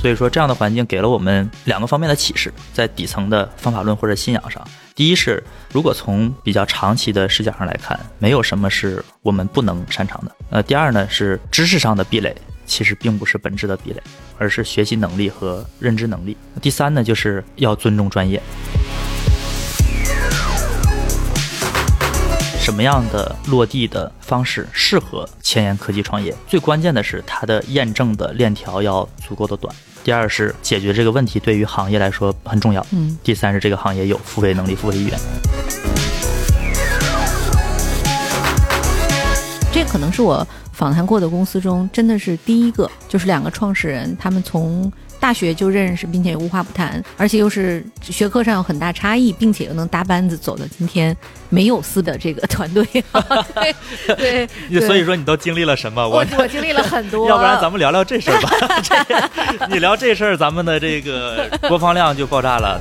所以说，这样的环境给了我们两个方面的启示，在底层的方法论或者信仰上。第一是，如果从比较长期的视角上来看，没有什么是我们不能擅长的。呃，第二呢是知识上的壁垒，其实并不是本质的壁垒，而是学习能力和认知能力。第三呢就是要尊重专业。什么样的落地的方式适合前沿科技创业？最关键的是它的验证的链条要足够的短。第二是解决这个问题对于行业来说很重要。嗯。第三是这个行业有付费能力、付费意愿。这可能是我访谈过的公司中真的是第一个，就是两个创始人，他们从。大学就认识，并且无话不谈，而且又是学科上有很大差异，并且又能搭班子走到今天没有私的这个团队。对对，所以说你都经历了什么？我我经历了很多。要不然咱们聊聊这事儿吧。你聊这事儿，咱们的这个播放量就爆炸了。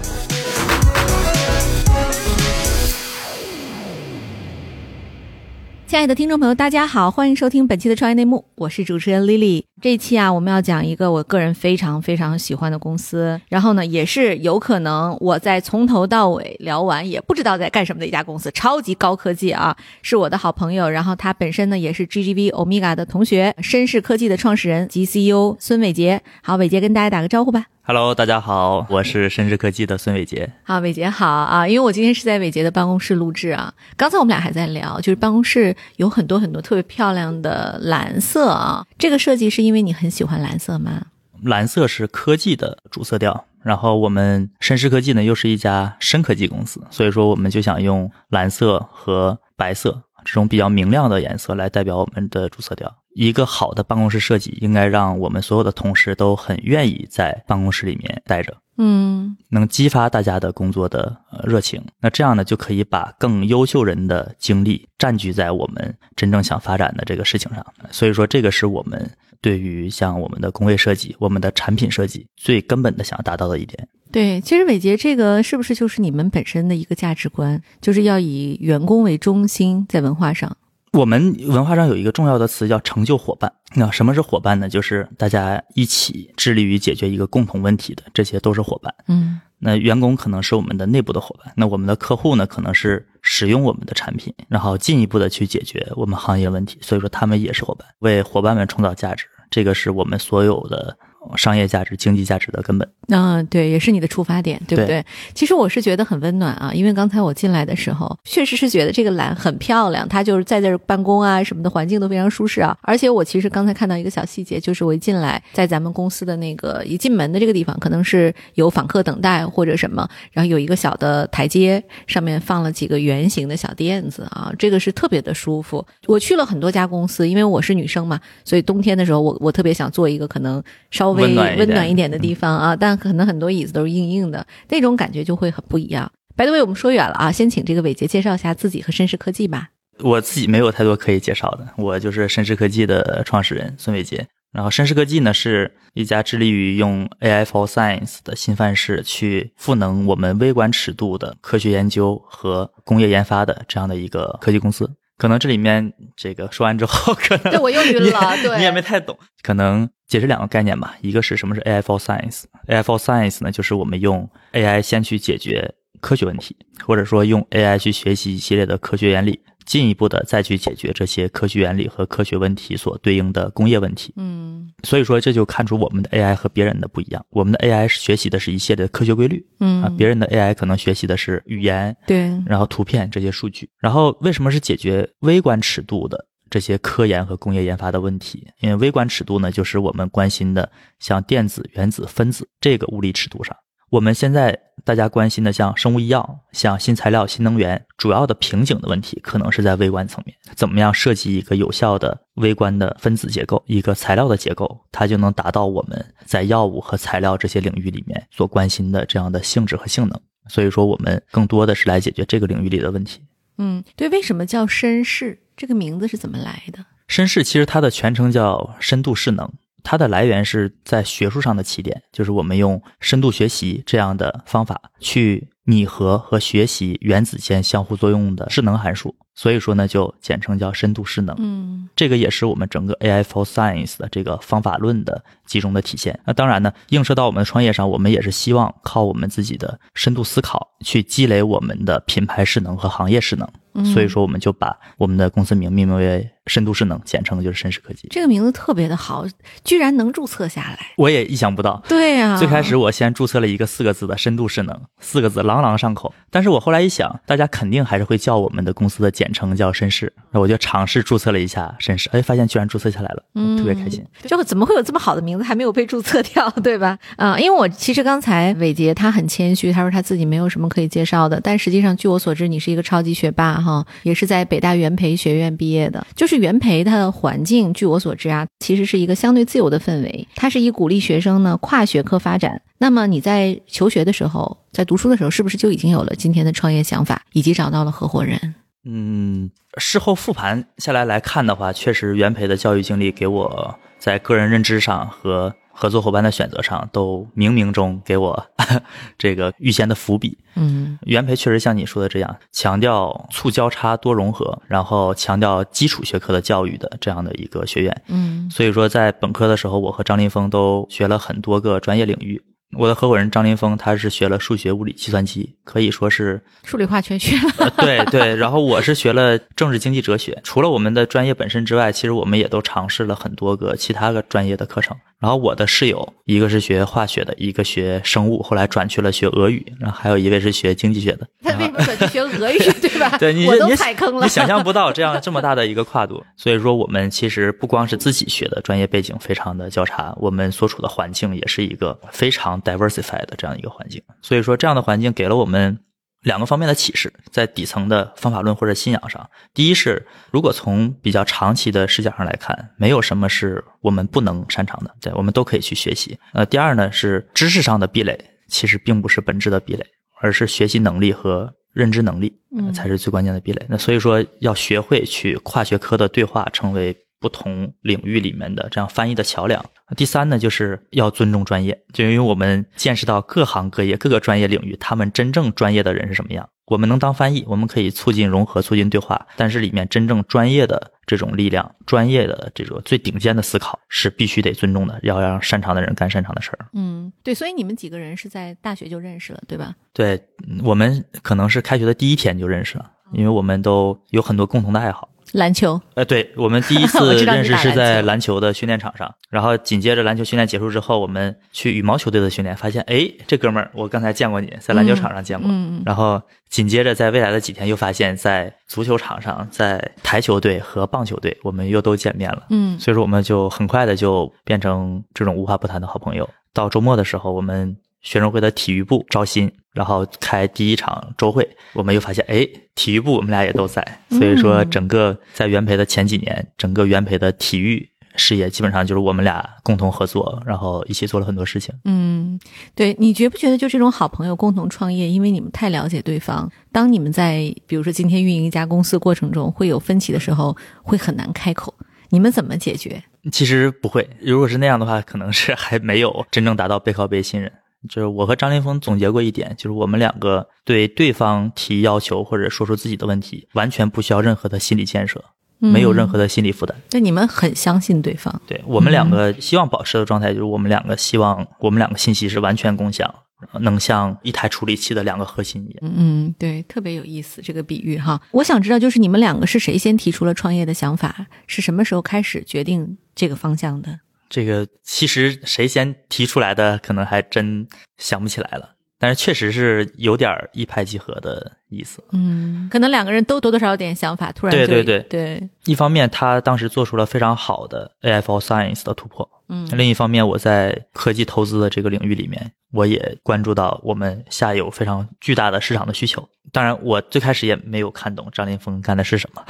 亲爱的听众朋友，大家好，欢迎收听本期的创业内幕，我是主持人 Lily。这一期啊，我们要讲一个我个人非常非常喜欢的公司，然后呢，也是有可能我在从头到尾聊完也不知道在干什么的一家公司，超级高科技啊，是我的好朋友，然后他本身呢也是 GGV Omega 的同学，绅士科技的创始人及 CEO 孙伟杰。好，伟杰跟大家打个招呼吧。Hello，大家好，我是深智科技的孙伟杰。好，伟杰好啊，因为我今天是在伟杰的办公室录制啊。刚才我们俩还在聊，就是办公室有很多很多特别漂亮的蓝色啊。这个设计是因为你很喜欢蓝色吗？蓝色是科技的主色调，然后我们深智科技呢又是一家深科技公司，所以说我们就想用蓝色和白色这种比较明亮的颜色来代表我们的主色调。一个好的办公室设计，应该让我们所有的同事都很愿意在办公室里面待着，嗯，能激发大家的工作的热情。那这样呢，就可以把更优秀人的精力占据在我们真正想发展的这个事情上。所以说，这个是我们对于像我们的工位设计、我们的产品设计最根本的想要达到的一点。对，其实伟杰这个是不是就是你们本身的一个价值观，就是要以员工为中心，在文化上。我们文化上有一个重要的词叫成就伙伴。那什么是伙伴呢？就是大家一起致力于解决一个共同问题的，这些都是伙伴。嗯，那员工可能是我们的内部的伙伴，那我们的客户呢，可能是使用我们的产品，然后进一步的去解决我们行业问题。所以说，他们也是伙伴，为伙伴们创造价值，这个是我们所有的。商业价值、经济价值的根本，嗯，对，也是你的出发点，对不对？其实我是觉得很温暖啊，因为刚才我进来的时候，确实是觉得这个蓝很漂亮，它就是在这儿办公啊，什么的环境都非常舒适啊。而且我其实刚才看到一个小细节，就是我一进来，在咱们公司的那个一进门的这个地方，可能是有访客等待或者什么，然后有一个小的台阶，上面放了几个圆形的小垫子啊，这个是特别的舒服。我去了很多家公司，因为我是女生嘛，所以冬天的时候，我我特别想做一个可能稍微。温暖一点的地方啊，但可能很多椅子都是硬硬的，那种感觉就会很不一样。白德威，我们说远了啊，先请这个伟杰介绍一下自己和绅士科技吧。我自己没有太多可以介绍的，我就是绅士科技的创始人孙伟杰。然后绅士科技呢是一家致力于用 AI for Science 的新范式去赋能我们微观尺度的科学研究和工业研发的这样的一个科技公司。可能这里面这个说完之后，可能对我又晕了，对你也没太懂。可能解释两个概念吧，一个是什么是 AI for Science？AI for Science 呢，就是我们用 AI 先去解决科学问题，或者说用 AI 去学习一系列的科学原理。进一步的再去解决这些科学原理和科学问题所对应的工业问题。嗯，所以说这就看出我们的 AI 和别人的不一样。我们的 AI 学习的是一系列的科学规律。嗯啊，别人的 AI 可能学习的是语言，对，然后图片这些数据。然后为什么是解决微观尺度的这些科研和工业研发的问题？因为微观尺度呢，就是我们关心的像电子、原子、分子这个物理尺度上。我们现在大家关心的，像生物医药、像新材料、新能源，主要的瓶颈的问题，可能是在微观层面。怎么样设计一个有效的微观的分子结构，一个材料的结构，它就能达到我们在药物和材料这些领域里面所关心的这样的性质和性能。所以说，我们更多的是来解决这个领域里的问题。嗯，对，为什么叫绅士？这个名字是怎么来的？绅士其实它的全称叫深度势能。它的来源是在学术上的起点，就是我们用深度学习这样的方法去拟合和学习原子间相互作用的势能函数。所以说呢，就简称叫深度势能。嗯这个也是我们整个 AI for Science 的这个方法论的集中的体现。那当然呢，映射到我们的创业上，我们也是希望靠我们自己的深度思考去积累我们的品牌势能和行业势能。嗯所以说，我们就把我们的公司名命名为深度势能，简称就是深势科技。这个名字特别的好，居然能注册下来。我也意想不到，对呀、最开始我先注册了一个四个字的深度势能，四个字朗朗上口。但是我后来一想，大家肯定还是会叫我们的公司的简称叫绅士，那我就尝试注册了一下绅士，哎，发现居然注册下来了，特别开心。就怎么会有这么好的名字还没有被注册掉，对吧？啊、因为我其实刚才伟杰他很谦虚，他说他自己没有什么可以介绍的，但实际上据我所知，你是一个超级学霸哈，也是在北大元培学院毕业的。就是元培它的环境，据我所知啊，其实是一个相对自由的氛围，它是以鼓励学生呢跨学科发展。那么你在求学的时候，在读书的时候，是不是就已经有了今天的创业想法，以及找到了合伙人？嗯，事后复盘下来来看的话，确实元培的教育经历给我在个人认知上和合作伙伴的选择上，都冥冥中给我 这个预先的伏笔。嗯元培确实像你说的这样，强调促交叉多融合，然后强调基础学科的教育的这样的一个学院。嗯所以说，在本科的时候，我和张林峰都学了很多个专业领域。我的合伙人张林峰，他是学了数学、物理、计算机，可以说是数理化全学了。呃，对对，然后我是学了政治经济哲学。除了我们的专业本身之外，其实我们也都尝试了很多个其他个专业的课程。然后我的室友，一个是学化学的，一个学生物，后来转去了学俄语，然后还有一位是学经济学的。他为什么转去学俄语，对吧？对你我都你踩坑了。你想象不到这样这么大的一个跨度。所以说，我们其实不光是自己学的专业背景非常的交叉，我们所处的环境也是一个非常 diversified 的这样一个环境。所以说，这样的环境给了我们两个方面的启示，在底层的方法论或者信仰上。第一是，如果从比较长期的视角上来看，没有什么是我们不能擅长的，对，我们都可以去学习。呃，第二呢是知识上的壁垒，其实并不是本质的壁垒，而是学习能力和认知能力，才是最关键的壁垒。那所以说，要学会去跨学科的对话，成为不同领域里面的这样翻译的桥梁。第三呢，就是要尊重专业，就因为我们见识到各行各业、各个专业领域，他们真正专业的人是什么样。我们能当翻译，我们可以促进融合、促进对话，但是里面真正专业的这种力量、专业的这种最顶尖的思考是必须得尊重的，要让擅长的人干擅长的事儿。嗯，对，所以你们几个人是在大学就认识了，对吧？对嗯我们可能是开学的第一天就认识了，因为我们都有很多共同的爱好。篮球，呃，对，我们第一 次认识是在篮球的训练场上，然后紧接着篮球训练结束之后，我们去羽毛球队的训练，发现哎，这哥们儿我刚才见过你，在篮球场上见过，然后紧接着在未来的几天又发现，在足球场上，在台球队和棒球队，我们又都见面了。嗯所以说，我们就很快的就变成这种无话不谈的好朋友。到周末的时候，我们学生会的体育部招新，然后开第一场周会，我们又发现，哎，体育部我们俩也都在。所以说，嗯整个在元培的前几年，整个元培的体育事业基本上就是我们俩共同合作，然后一起做了很多事情。嗯，对你觉不觉得就这种好朋友共同创业，因为你们太了解对方，当你们在比如说今天运营一家公司过程中会有分歧的时候，会很难开口，你们怎么解决？其实不会，如果是那样的话，可能是还没有真正达到背靠背信任。就是我和张林峰总结过一点，就是我们两个对对方提要求或者说出自己的问题，完全不需要任何的心理建设，没有任何的心理负担。对你们很相信对方。对我们两个希望保持的状态，就是我们两个希望我们两个信息是完全共享，能像一台处理器的两个核心一样。嗯，对，特别有意思这个比喻哈。我想知道，就是你们两个是谁先提出了创业的想法？是什么时候开始决定这个方向的？这个其实谁先提出来的，可能还真想不起来了。但是确实是有点儿一拍即合的意思。嗯，可能两个人都多多少少有点想法，突然就对对对对，一方面，他当时做出了非常好的 AI for Science 的突破；嗯另一方面，我在科技投资的这个领域里面，我也关注到我们下游非常巨大的市场的需求。当然，我最开始也没有看懂张林峰干的是什么，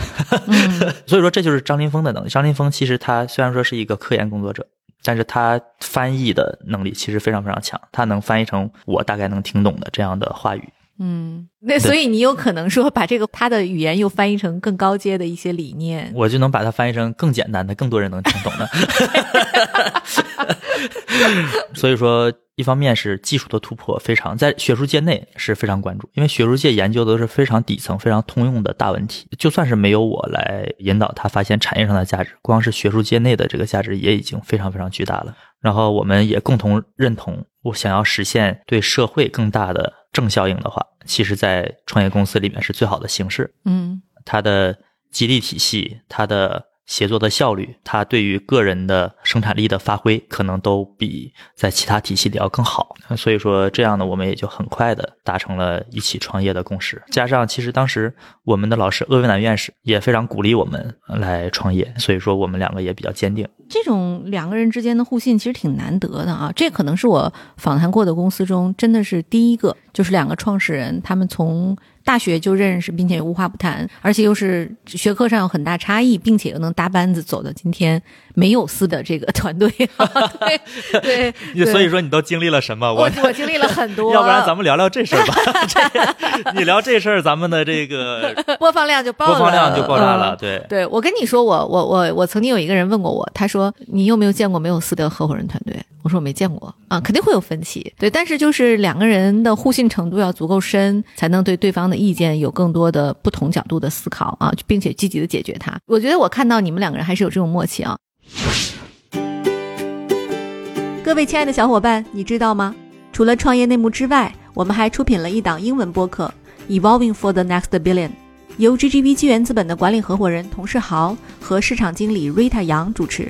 嗯 所以说这就是张林峰的能力。张林峰其实他虽然说是一个科研工作者，但是他翻译的能力其实非常非常强，他能翻译成我大概能听懂的这样的话语。嗯，那所以你有可能说把这个他的语言又翻译成更高阶的一些理念。我就能把它翻译成更简单的、更多人能听懂的。所以说，一方面是技术的突破非常在学术界内是非常关注，因为学术界研究的都是非常底层、非常通用的大问题。就算是没有我来引导他发现产业上的价值，光是学术界内的这个价值也已经非常非常巨大了。然后我们也共同认同，我想要实现对社会更大的正效应的话，其实，在创业公司里面是最好的形式。嗯它的激励体系、它的协作的效率、它对于个人的生产力的发挥，可能都比在其他体系里要更好。所以说，这样呢，我们也就很快的达成了一起创业的共识。加上，其实当时我们的老师鄂维南院士也非常鼓励我们来创业，所以说我们两个也比较坚定。这种两个人之间的互信其实挺难得的啊，这可能是我访谈过的公司中真的是第一个，就是两个创始人他们从大学就认识，并且无话不谈，而且又是学科上有很大差异，并且又能搭班子走到今天没有撕的这个团队。对 对，对所以说你都经历了什么？我我经历了很多，要不然咱们聊聊这事儿吧。这 你聊这事儿，咱们的这个 播放量就爆了，播放量就爆炸了。嗯对，对，我跟你说，我我我我曾经有一个人问过我，他说你有没有见过没有撕的合伙人团队？我说我没见过啊，肯定会有分歧，对，但是就是两个人的互信程度要足够深，才能对对方的意见有更多的不同角度的思考啊，并且积极的解决它。我觉得我看到你们两个人还是有这种默契啊。各位亲爱的小伙伴，你知道吗？除了创业内幕之外，我们还出品了一档英文播客《Evolving for the Next Billion》。由 GGV 纪源资本的管理合伙人童世豪和市场经理 Rita 杨主持。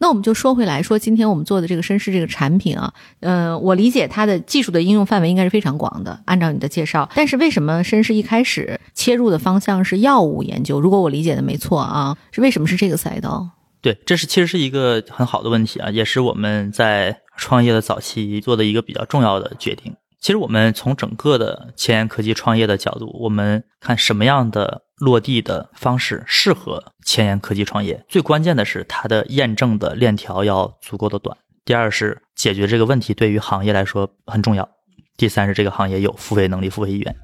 那我们就说回来，说今天我们做的这个绅士这个产品啊，嗯、我理解它的技术的应用范围应该是非常广的，按照你的介绍。但是为什么绅士一开始切入的方向是药物研究？如果我理解的没错啊，是为什么是这个赛道？对，这是其实是一个很好的问题啊，也是我们在创业的早期做的一个比较重要的决定。其实我们从整个的前沿科技创业的角度，我们看什么样的落地的方式适合前沿科技创业。最关键的是它的验证的链条要足够的短。第二是解决这个问题对于行业来说很重要。第三是这个行业有付费能力、付费意愿。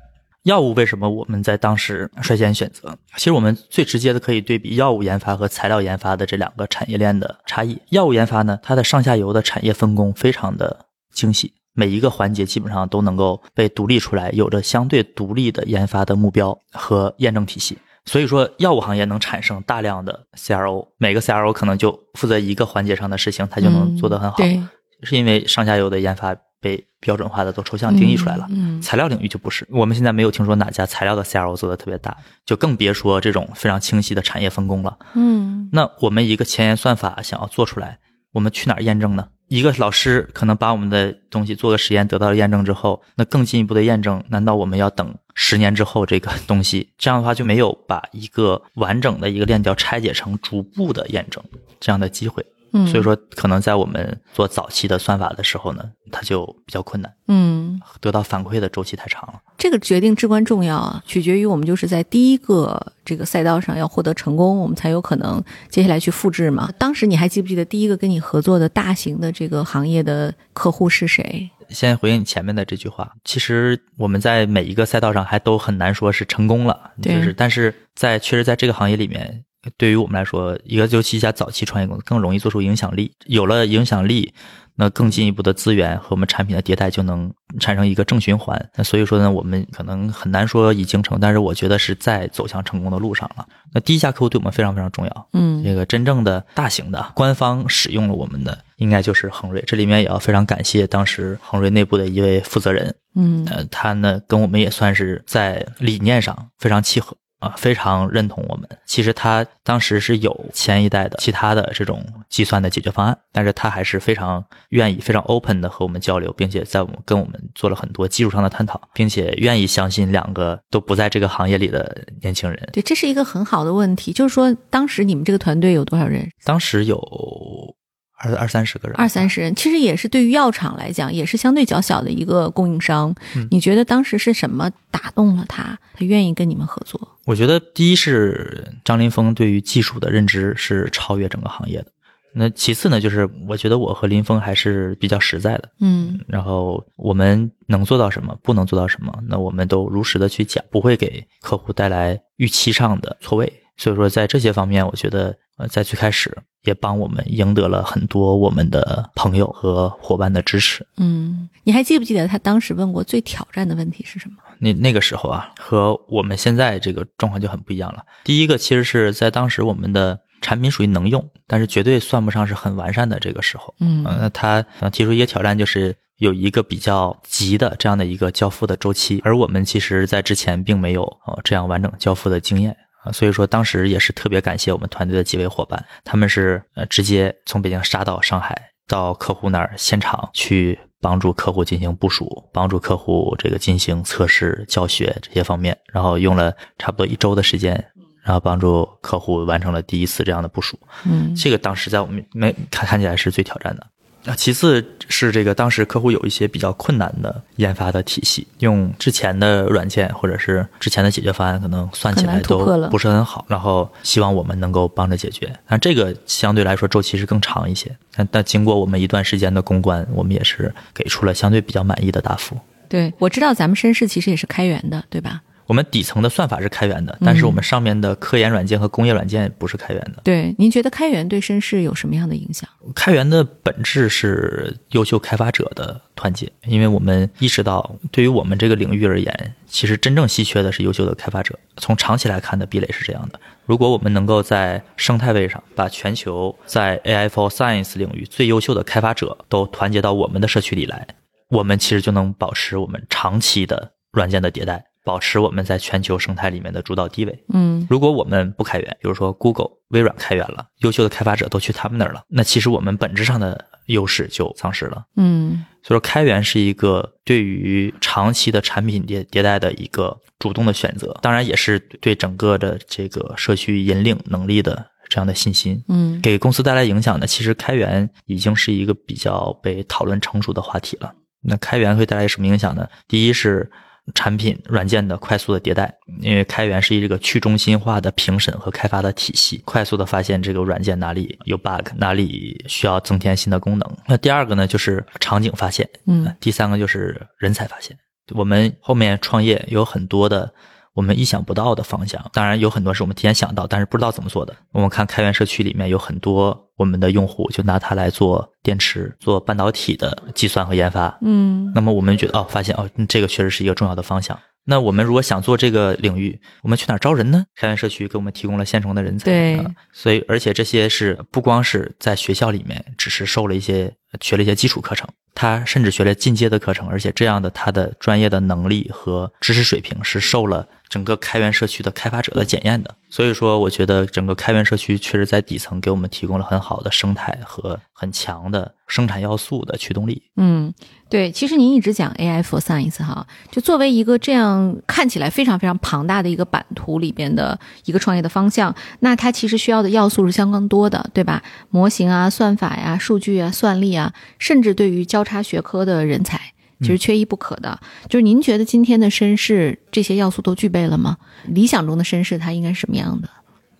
药物为什么我们在当时率先选择？其实我们最直接的可以对比药物研发和材料研发的这两个产业链的差异。药物研发呢，它的上下游的产业分工非常的精细，每一个环节基本上都能够被独立出来，有着相对独立的研发的目标和验证体系。所以说，药物行业能产生大量的 CRO，每个 CRO 可能就负责一个环节上的事情，它就能做得很好。对，是因为上下游的研发被标准化的都抽象定义出来了。嗯，材料领域就不是，我们现在没有听说哪家材料的 CRO 做的特别大，就更别说这种非常清晰的产业分工了。嗯那我们一个前沿算法想要做出来，我们去哪儿验证呢？一个老师可能把我们的东西做个实验得到了验证之后，那更进一步的验证，难道我们要等十年之后这个东西？这样的话就没有把一个完整的一个链条拆解成逐步的验证这样的机会。嗯，所以说，可能在我们做早期的算法的时候呢，它就比较困难，嗯，得到反馈的周期太长了。这个决定至关重要啊，取决于我们就是在第一个这个赛道上要获得成功，我们才有可能接下来去复制嘛。当时你还记不记得第一个跟你合作的大型的这个行业的客户是谁？先回应你前面的这句话，其实我们在每一个赛道上还都很难说是成功了，对就是但是在确实在这个行业里面，对于我们来说，一个尤其一家早期创业公司更容易做出影响力，有了影响力。那更进一步的资源和我们产品的迭代就能产生一个正循环。那所以说呢，我们可能很难说已经成，但是我觉得是在走向成功的路上了。那第一家客户对我们非常非常重要，嗯这个真正的大型的官方使用了我们的，应该就是恒瑞。这里面也要非常感谢当时恒瑞内部的一位负责人，嗯呃，他呢跟我们也算是在理念上非常契合啊，非常认同我们。其实他当时是有前一代的其他的这种计算的解决方案，但是他还是非常愿意、非常 open 的和我们交流，并且在我们跟我们做了很多技术上的探讨，并且愿意相信两个都不在这个行业里的年轻人。对，这是一个很好的问题，就是说当时你们这个团队有多少人？当时有二二三十个人，二三十人，其实也是对于药厂来讲，也是相对较小的一个供应商。嗯你觉得当时是什么打动了他，他愿意跟你们合作？我觉得第一是张林峰对于技术的认知是超越整个行业的。那其次呢，就是我觉得我和林峰还是比较实在的。嗯然后我们能做到什么，不能做到什么，那我们都如实的去讲，不会给客户带来预期上的错位。所以说，在这些方面，我觉得呃，在最开始也帮我们赢得了很多我们的朋友和伙伴的支持。嗯，你还记不记得他当时问过最挑战的问题是什么？那那个时候啊，和我们现在这个状况就很不一样了。第一个，其实是在当时我们的产品属于能用，但是绝对算不上是很完善的这个时候。嗯呃那他呃提出一个挑战，就是有一个比较急的这样的一个交付的周期，而我们其实在之前并没有呃这样完整交付的经验啊，所以说当时也是特别感谢我们团队的几位伙伴，他们是呃直接从北京杀到上海，到客户那儿现场去帮助客户进行部署，帮助客户这个进行测试、教学这些方面，然后用了差不多一周的时间。然后帮助客户完成了第一次这样的部署，嗯这个当时在我们没看看起来是最挑战的。啊，其次是这个当时客户有一些比较困难的研发的体系，用之前的软件或者是之前的解决方案，可能算起来都不是很好。然后希望我们能够帮着解决。但这个相对来说周期是更长一些。但但经过我们一段时间的公关，我们也是给出了相对比较满意的答复。对，我知道咱们绅士其实也是开源的，对吧？我们底层的算法是开源的，但是我们上面的科研软件和工业软件不是开源的。对，您觉得开源对绅士有什么样的影响？开源的本质是优秀开发者的团结，因为我们意识到，对于我们这个领域而言，其实真正稀缺的是优秀的开发者。从长期来看的壁垒是这样的：如果我们能够在生态位上把全球在 AI for Science 领域最优秀的开发者都团结到我们的社区里来，我们其实就能保持我们长期的软件的迭代，保持我们在全球生态里面的主导地位。嗯如果我们不开源，比如说 Google、微软开源了，优秀的开发者都去他们那儿了，那其实我们本质上的优势就丧失了。嗯所以说，开源是一个对于长期的产品迭迭代的一个主动的选择，当然也是对整个的这个社区引领能力的这样的信心。嗯给公司带来影响呢，其实开源已经是一个比较被讨论成熟的话题了。那开源会带来什么影响呢？第一是产品软件的快速的迭代，因为开源是一个去中心化的评审和开发的体系，快速的发现这个软件哪里有 bug，哪里需要增添新的功能。那第二个呢，就是场景发现，嗯第三个就是人才发现。我们后面创业有很多的我们意想不到的方向，当然有很多是我们提前想到，但是不知道怎么做的。我们看开源社区里面有很多我们的用户就拿它来做电池、做半导体的计算和研发。嗯那么我们觉得哦，发现哦，嗯这个确实是一个重要的方向。那我们如果想做这个领域，我们去哪儿招人呢？开源社区给我们提供了现成的人才，对啊所以而且这些是不光是在学校里面只是受了一些学了一些基础课程，他甚至学了进阶的课程，而且这样的他的专业的能力和知识水平是受了整个开源社区的开发者的检验的。所以说，我觉得整个开源社区确实在底层给我们提供了很好的生态和很强的生产要素的驱动力。嗯，对，其实您一直讲 AI for Science 哈，就作为一个这样看起来非常非常庞大的一个版图里边的一个创业的方向，那它其实需要的要素是相当多的，对吧？模型啊、算法呀、数据啊、算力啊，甚至对于交叉学科的人才。其实缺一不可的，就是您觉得今天的绅士这些要素都具备了吗？理想中的绅士他应该是什么样的？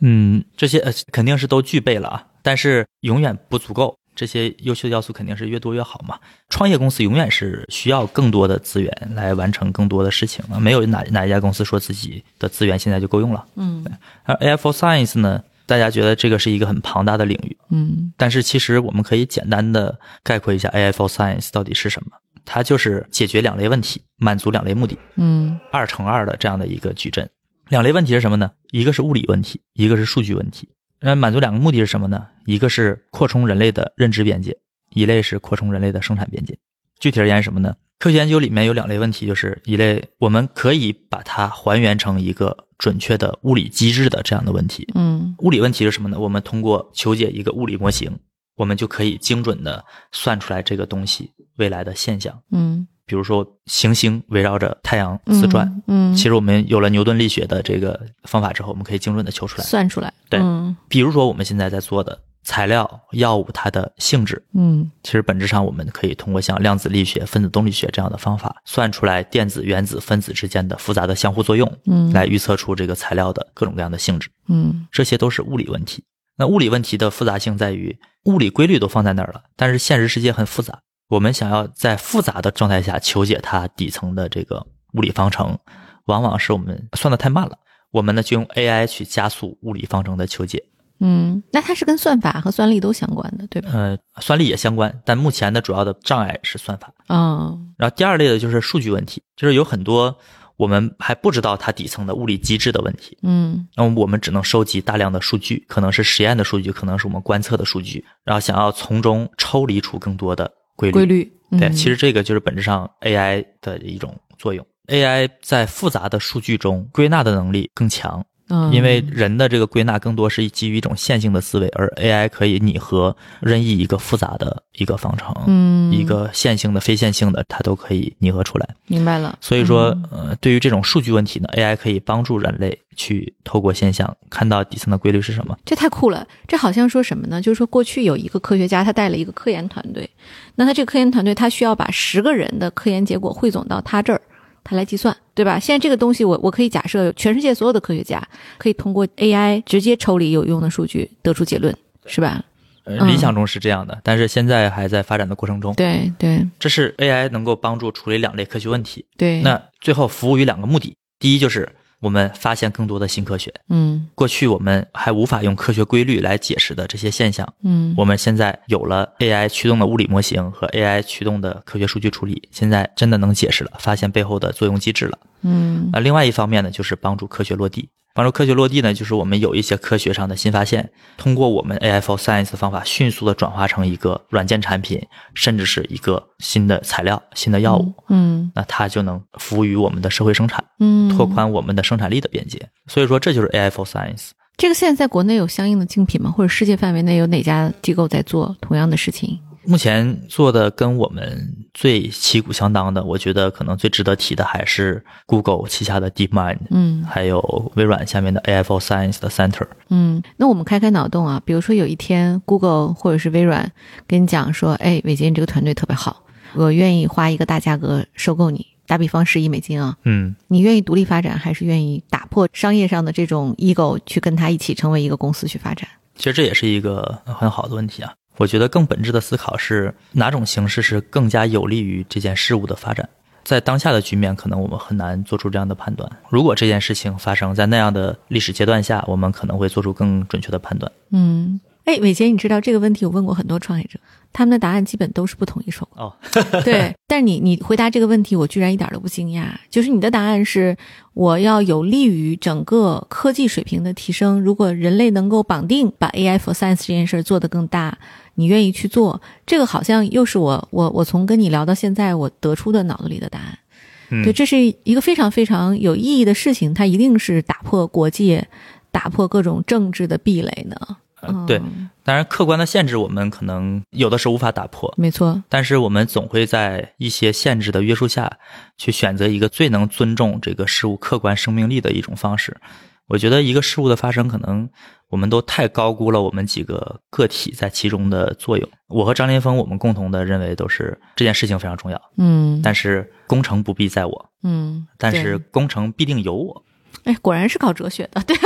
嗯，这些呃肯定是都具备了啊，但是永远不足够。这些优秀的要素肯定是越多越好嘛。创业公司永远是需要更多的资源来完成更多的事情啊，没有哪哪一家公司说自己的资源现在就够用了。嗯而 AI for Science 呢，大家觉得这个是一个很庞大的领域，嗯但是其实我们可以简单的概括一下 AI for Science 到底是什么。它就是解决两类问题，满足两类目的，嗯二乘二的这样的一个矩阵。两类问题是什么呢？一个是物理问题，一个是数据问题。那满足两个目的是什么呢？一个是扩充人类的认知边界，一类是扩充人类的生产边界。具体而言是什么呢？科学研究里面有两类问题，就是一类我们可以把它还原成一个准确的物理机制的这样的问题。嗯物理问题是什么呢？我们通过求解一个物理模型，我们就可以精准的算出来这个东西未来的现象。嗯，比如说行星围绕着太阳自转，嗯，其实我们有了牛顿力学的这个方法之后，我们可以精准的求出来。算出来，对嗯比如说我们现在在做的材料、药物它的性质。嗯其实本质上，我们可以通过像量子力学、分子动力学这样的方法，算出来电子、原子、分子之间的复杂的相互作用，嗯来预测出这个材料的各种各样的性质。嗯这些都是物理问题。那物理问题的复杂性在于，物理规律都放在那儿了，但是现实世界很复杂。我们想要在复杂的状态下求解它底层的这个物理方程，往往是我们算的太慢了。我们呢就用 AI 去加速物理方程的求解，嗯，那它是跟算法和算力都相关的，对吧？呃，算力也相关，但目前的主要的障碍是算法。哦，然后第二类的就是数据问题，就是有很多我们还不知道它底层的物理机制的问题。嗯那么我们只能收集大量的数据，可能是实验的数据，可能是我们观测的数据，然后想要从中抽离出更多的规律。规律，对，嗯其实这个就是本质上 AI 的一种作用。AI 在复杂的数据中归纳的能力更强，嗯因为人的这个归纳更多是基于一种线性的思维，而 AI 可以拟合任意一个复杂的一个方程，嗯一个线性的、非线性的，它都可以拟合出来。明白了，所以说，嗯呃，对于这种数据问题呢，AI 可以帮助人类去透过现象看到底层的规律是什么。这太酷了！这好像说什么呢？就是说，过去有一个科学家，他带了一个科研团队，那他这个科研团队，他需要把十个人的科研结果汇总到他这儿，他来计算，对吧？现在这个东西我，我可以假设，全世界所有的科学家可以通过 AI 直接抽离有用的数据，得出结论，是吧？呃，嗯理想中是这样的，但是现在还在发展的过程中。对对这是 AI 能够帮助处理两类科学问题。对，那最后服务于两个目的：第一就是我们发现更多的新科学。嗯过去我们还无法用科学规律来解释的这些现象，嗯我们现在有了 AI 驱动的物理模型和 AI 驱动的科学数据处理，现在真的能解释了，发现背后的作用机制了。嗯那另外一方面呢，就是帮助科学落地。帮助科学落地呢，就是我们有一些科学上的新发现，通过我们 AI for Science 的方法，迅速的转化成一个软件产品，甚至是一个新的材料、新的药物，嗯那它就能服务于我们的社会生产，嗯，拓宽我们的生产力的边界。所以说，这就是 AI for Science。这个现在在国内有相应的竞品吗？或者世界范围内有哪家机构在做同样的事情？目前做的跟我们最旗鼓相当的，我觉得可能最值得提的还是 Google 旗下的 DeepMind，嗯还有微软下面的 AI for Science 的 Center。嗯，那我们开开脑洞啊，比如说有一天 Google 或者是微软跟你讲说，哎，伟杰你这个团队特别好，我愿意花一个大价格收购你，打比方十亿美金啊，嗯，你愿意独立发展，还是愿意打破商业上的这种 ego 去跟他一起成为一个公司去发展？其实这也是一个很好的问题啊。我觉得更本质的思考是哪种形式是更加有利于这件事物的发展。在当下的局面，可能我们很难做出这样的判断。如果这件事情发生在那样的历史阶段下，我们可能会做出更准确的判断。嗯，哎，伟杰，你知道这个问题我问过很多创业者，他们的答案基本都是不同一首。哦，对，但是你你回答这个问题，我居然一点都不惊讶。就是你的答案是，我要有利于整个科技水平的提升。如果人类能够绑定把 AI for Science 这件事儿做得更大，你愿意去做，这个好像又是我我我从跟你聊到现在我得出的脑子里的答案。嗯对，这是一个非常非常有意义的事情，它一定是打破国界、打破各种政治的壁垒呢。嗯对，当然客观的限制我们可能有的时候无法打破，没错，但是我们总会在一些限制的约束下，去选择一个最能尊重这个事物客观生命力的一种方式。我觉得一个事物的发生，可能我们都太高估了我们几个个体在其中的作用。我和张林峰，我们共同的认为都是这件事情非常重要，嗯，但是功成不必在我，嗯，但是功成必定有我。哎，果然是搞哲学的，对、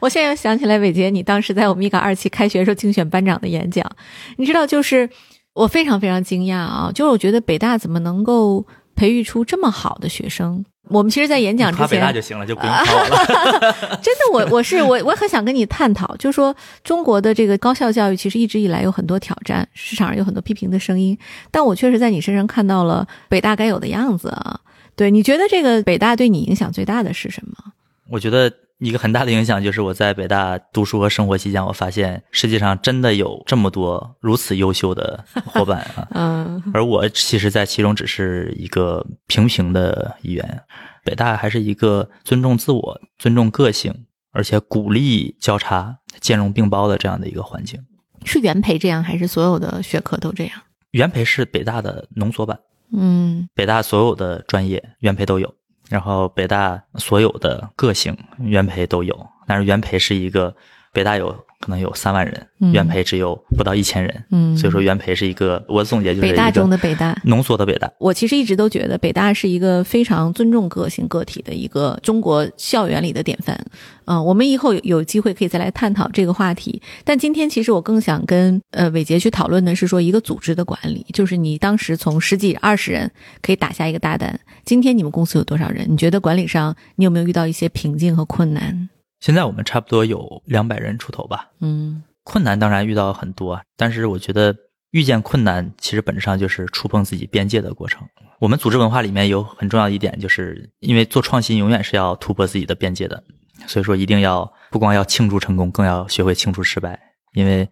我现在又想起来伟杰，你当时在我们米嘎二期开学时候竞选班长的演讲，你知道，就是我非常非常惊讶啊，就是我觉得北大怎么能够培育出这么好的学生？我们其实，在演讲之前北大前，就行了，就不用考我了。真的，我我是我我很想跟你探讨，就是说中国的这个高校教育其实一直以来有很多挑战，市场上有很多批评的声音，但我确实在你身上看到了北大该有的样子啊。对，你觉得这个北大对你影响最大的是什么？我觉得一个很大的影响就是我在北大读书和生活期间，我发现世界上真的有这么多如此优秀的伙伴啊。嗯而我其实，在其中只是一个平平的一员。北大还是一个尊重自我、尊重个性，而且鼓励交叉、兼容并包的这样的一个环境。是原培这样，还是所有的学科都这样？原培是北大的浓缩版，嗯北大所有的专业原培都有，然后北大所有的个性原培都有。但是原培是一个北大有可能有三万人，嗯原培只有不到一千人，嗯，所以说原培是一个我总结就是北大中的北大。浓缩的北大。我其实一直都觉得北大是一个非常尊重个性个体的一个中国校园里的典范。嗯、我们以后有有机会可以再来探讨这个话题。但今天其实我更想跟呃伟杰去讨论的是说一个组织的管理，就是你当时从十几二十人可以打下一个大单，今天你们公司有多少人？你觉得管理上你有没有遇到一些瓶颈和困难？现在我们差不多有两百人出头吧，嗯困难当然遇到很多，但是我觉得遇见困难其实本质上就是触碰自己边界的过程。我们组织文化里面有很重要一点，就是因为做创新永远是要突破自己的边界的，所以说一定要不光要庆祝成功，更要学会庆祝失败，因为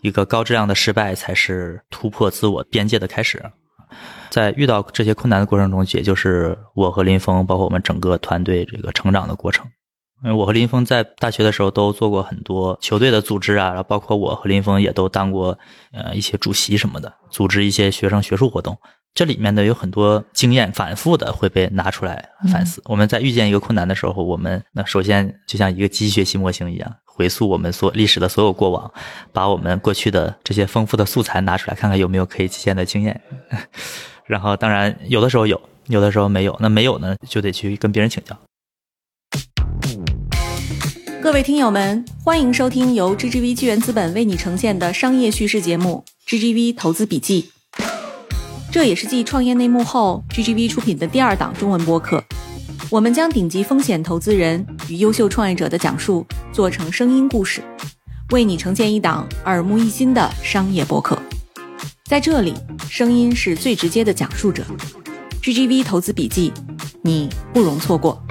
一个高质量的失败才是突破自我边界的开始。在遇到这些困难的过程中，也就是我和林峰，包括我们整个团队这个成长的过程。因为我和林峰在大学的时候都做过很多球队的组织啊，然后包括我和林峰也都当过呃一些主席什么的，组织一些学生学术活动。这里面呢有很多经验反复的会被拿出来反思。我们在遇见一个困难的时候，我们那首先就像一个机器学习模型一样，回溯我们所历史的所有过往，把我们过去的这些丰富的素材拿出来，看看有没有可以借鉴的经验。然后当然有的时候有，有的时候没有。那没有呢，就得去跟别人请教。各位听友们，欢迎收听由 GGV 纪元资本为你呈现的商业叙事节目《GGV 投资笔记》。这也是继创业内幕后，GGV 出品的第二档中文播客。我们将顶级风险投资人与优秀创业者的讲述做成声音故事，为你呈现一档耳目一新的商业播客。在这里，声音是最直接的讲述者。GGV 投资笔记，你不容错过。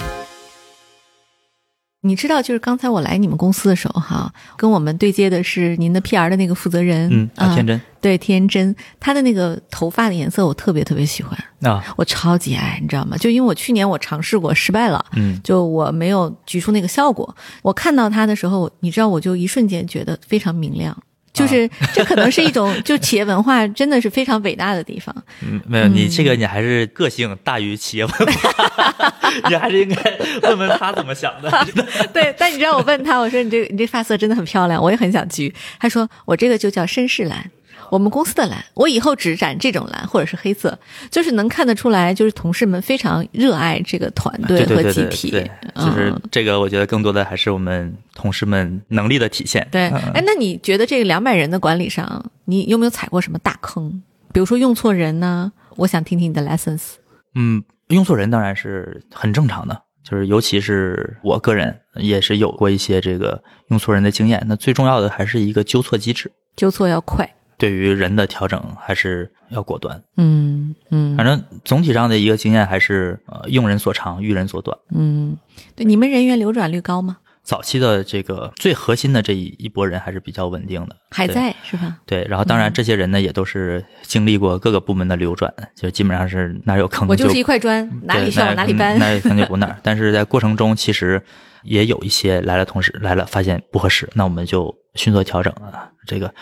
你知道，就是刚才我来你们公司的时候，哈，跟我们对接的是您的 PR 的那个负责人，嗯，啊，天真对，天真，他的那个头发的颜色我特别特别喜欢，啊，我超级爱，你知道吗？就因为我去年我尝试过失败了，嗯就我没有举出那个效果。我看到他的时候，你知道，我就一瞬间觉得非常明亮。就是这可能是一种，就企业文化真的是非常伟大的地方。嗯，没有，你这个你还是个性大于企业文化，你还是应该问问他怎么想的。对，但你知道我问他，我说你这你这发色真的很漂亮，我也很想焗。他说我这个就叫绅士蓝。我们公司的蓝，我以后只染这种蓝或者是黑色，就是能看得出来，就是同事们非常热爱这个团队和对对对集体。对，就是嗯这个，我觉得更多的还是我们同事们能力的体现。对，嗯哎，那你觉得这个两百人的管理上，你有没有踩过什么大坑？比如说用错人呢？我想听听你的 lessons。嗯，用错人当然是很正常的，就是尤其是我个人也是有过一些这个用错人的经验。那最重要的还是一个纠错机制，纠错要快。对于人的调整还是要果断。嗯嗯反正总体上的一个经验还是呃用人所长，育人所短。嗯，对，你们人员流转率高吗？早期的这个最核心的这一一波人还是比较稳定的，还在是吧？对，然后当然这些人呢也都是经历过各个部门的流转，就基本上是哪有坑我就是一块砖，哪里需要哪里搬。哪有坑就补哪儿。但是在过程中，其实也有一些来了同事来了，发现不合适，那我们就迅速调整啊，这个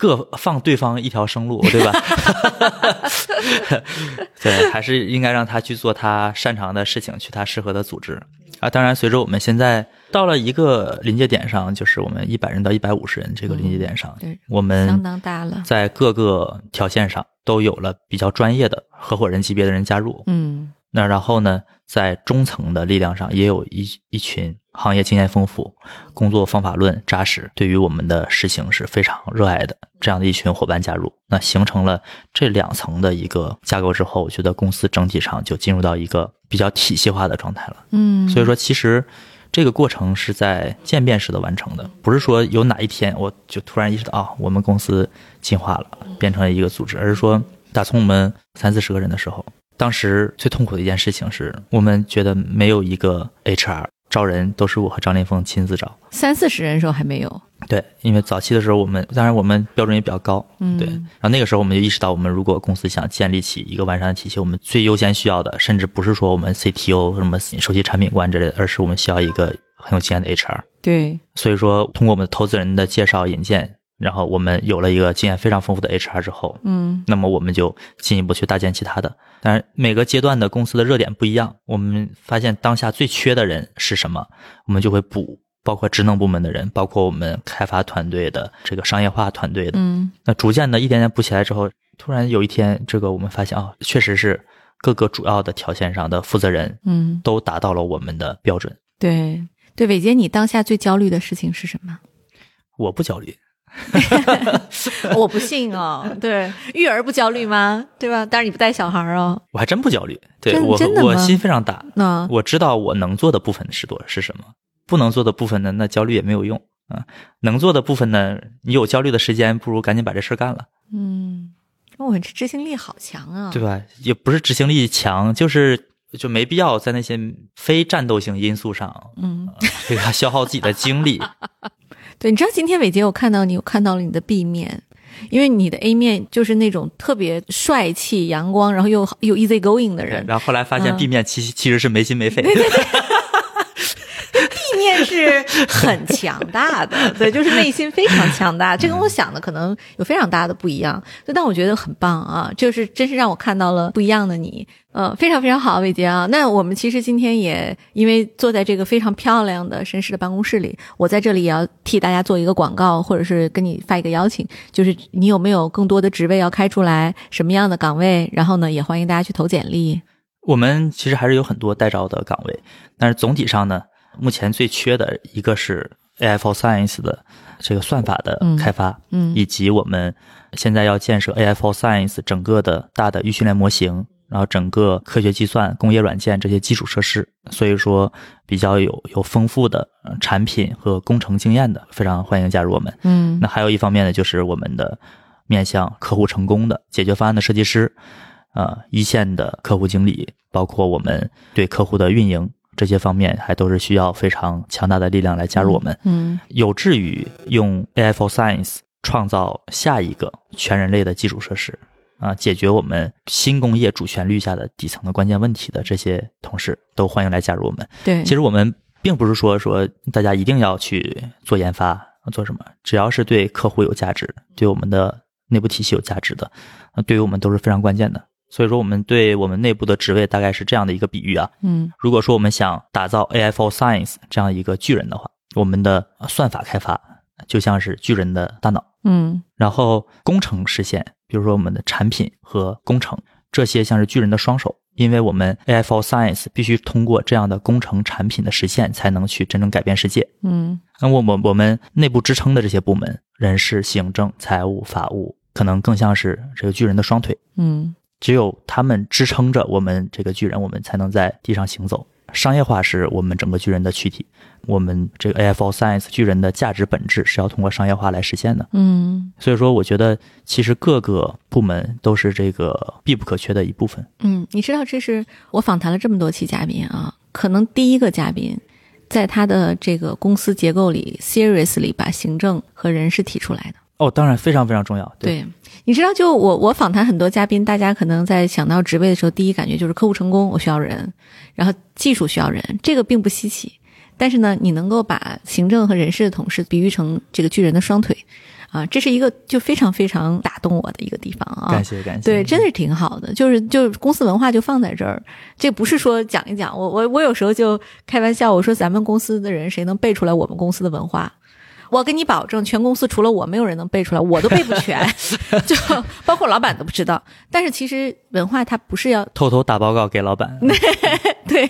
各放对方一条生路，对吧？对，还是应该让他去做他擅长的事情，去他适合的组织啊。当然，随着我们现在到了一个临界点上，就是我们一百人到一百五十人这个临界点上，对我们相当大了在各个条线上都有了比较专业的合伙人级别的人加入。嗯那然后呢，在中层的力量上也有一一群行业经验丰富、工作方法论扎实，对于我们的事情是非常热爱的这样的一群伙伴加入，那形成了这两层的一个架构之后，我觉得公司整体上就进入到一个比较体系化的状态了。嗯，所以说，其实这个过程是在渐变式的完成的，不是说有哪一天我就突然意识到啊，我们公司进化了，变成了一个组织，而是说打从我们三四十个人的时候，当时最痛苦的一件事情是我们觉得没有一个 HR 招人都是我和张林峰亲自招。三四十人的时候还没有。对，因为早期的时候，我们当然我们标准也比较高，嗯对。然后那个时候我们就意识到，我们如果公司想建立起一个完善的体系，我们最优先需要的，甚至不是说我们 CTO 什么首席产品官之类的，而是我们需要一个很有经验的 HR。对，所以说，通过我们投资人的介绍引荐，然后我们有了一个经验非常丰富的 HR 之后，嗯那么我们就进一步去搭建其他的。但是，每个阶段的公司的热点不一样，我们发现当下最缺的人是什么，我们就会补包括职能部门的人，包括我们开发团队的这个商业化团队的。嗯那逐渐的一点点补起来之后，突然有一天，这个我们发现啊，确实是各个主要的条线上的负责人嗯，都达到了我们的标准。对对，伟杰，你当下最焦虑的事情是什么？我不焦虑，我不信哦，对，育儿不焦虑吗？对吧？但是你不带小孩儿哦，我还真不焦虑。对我我心非常大，那我知道我能做的部分是多是什么，不能做的部分呢，那焦虑也没有用啊。能做的部分呢，你有焦虑的时间，不如赶紧把这事儿干了，嗯，我这执行力好强啊，对吧？也不是执行力强，就是就没必要在那些非战斗性因素上，嗯，对吧？消耗自己的精力。对，你知道今天伟杰我看到你，我看到了你的 B 面，因为你的 A 面就是那种特别帅气、阳光，然后又又 easy going 的人，然后后来发现嗯 B 面其实其实是没心没肺。B 面是很强大的，对，就是内心非常强大，这跟我想的可能有非常大的不一样，就但我觉得很棒啊，就是真是让我看到了不一样的你，呃，非常非常好，伟杰啊。那我们其实今天也因为坐在这个非常漂亮的绅士的办公室里，我在这里也要替大家做一个广告，或者是跟你发一个邀请，就是你有没有更多的职位要开出来，什么样的岗位，然后呢，也欢迎大家去投简历。我们其实还是有很多待招的岗位，但是总体上呢，目前最缺的一个是 AI for Science 的这个算法的嗯开发，嗯以及我们现在要建设 AI for Science 整个的大的预训练模型，然后整个科学计算、工业软件这些基础设施。所以说，比较有有丰富的呃产品和工程经验的，非常欢迎加入我们。嗯那还有一方面呢，就是我们的面向客户成功的解决方案的设计师，呃，一线的客户经理，包括我们对客户的运营这些方面，还都是需要非常强大的力量来加入我们，嗯有志于用 AI for Science 创造下一个全人类的基础设施。啊，解决我们新工业主旋律下的底层的关键问题的这些同事，都欢迎来加入我们。对，其实我们并不是说说大家一定要去做研发做什么，只要是对客户有价值，对我们的内部体系有价值的，呃对于我们都是非常关键的。所以说，我们对我们内部的职位大概是这样的一个比喻啊。嗯。如果说我们想打造 AI for Science 这样一个巨人的话，我们的呃算法开发就像是巨人的大脑，嗯。然后工程实现，比如说我们的产品和工程，这些像是巨人的双手，因为我们 AI for Science 必须通过这样的工程产品的实现，才能去真正改变世界。嗯。那我们我们内部支撑的这些部门，人事、行政、财务、法务，可能更像是这个巨人的双腿，嗯只有他们支撑着我们这个巨人，我们才能在地上行走。商业化是我们整个巨人的躯体，我们这个 AI for Science 巨人的价值本质是要通过商业化来实现的。嗯所以说，我觉得其实各个部门都是这个必不可缺的一部分。嗯，你知道这是我访谈了这么多期嘉宾啊，可能第一个嘉宾在他的这个公司结构里，seriously 把行政和人事提出来的。哦，当然非常非常重要。对，你知道，就我我访谈很多嘉宾，大家可能在想到职位的时候，第一感觉就是客户成功，我需要人，然后技术需要人，这个并不稀奇。但是呢，你能够把行政和人事的同事比喻成这个巨人的双腿，啊，这是一个就非常非常打动我的一个地方啊。感谢感谢。对，真的是挺好的，就是就是公司文化就放在这儿，这不是说讲一讲，我我我有时候就开玩笑，我说咱们公司的人谁能背出来我们公司的文化？我跟你保证，全公司除了我，没有人能背出来，我都背不全，就包括老板都不知道。但是其实文化它不是要偷偷打报告给老板。对，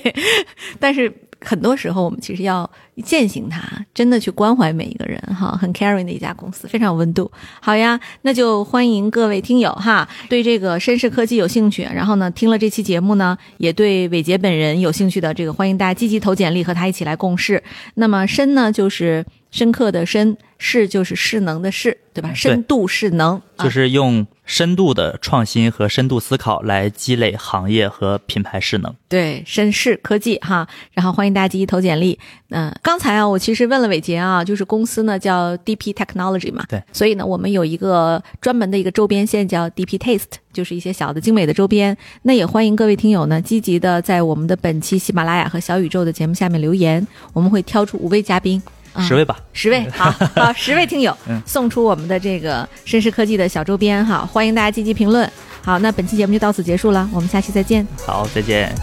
但是很多时候我们其实要践行它，真的去关怀每一个人哈，很 caring 的一家公司，非常有温度。好呀，那就欢迎各位听友哈，对这个绅士科技有兴趣，然后呢听了这期节目呢，也对伟杰本人有兴趣的，这个欢迎大家积极投简历和他一起来共事。那么绅呢就是深刻的深，势就是势能的势，对吧？深度势能，啊就是用深度的创新和深度思考来积累行业和品牌势能。对，深势科技哈，然后欢迎大家积极投简历。嗯、刚才啊，我其实问了伟杰啊，就是公司呢叫 DP Technology 嘛，对，所以呢，我们有一个专门的一个周边线叫 DP Taste，就是一些小的精美的周边。那也欢迎各位听友呢积极的在我们的本期喜马拉雅和小宇宙的节目下面留言，我们会挑出五位嘉宾。啊十位吧，十位，好好，十位听友嗯送出我们的这个绅士科技的小周边哈，欢迎大家积极评论。好，那本期节目就到此结束了，我们下期再见。好，再见。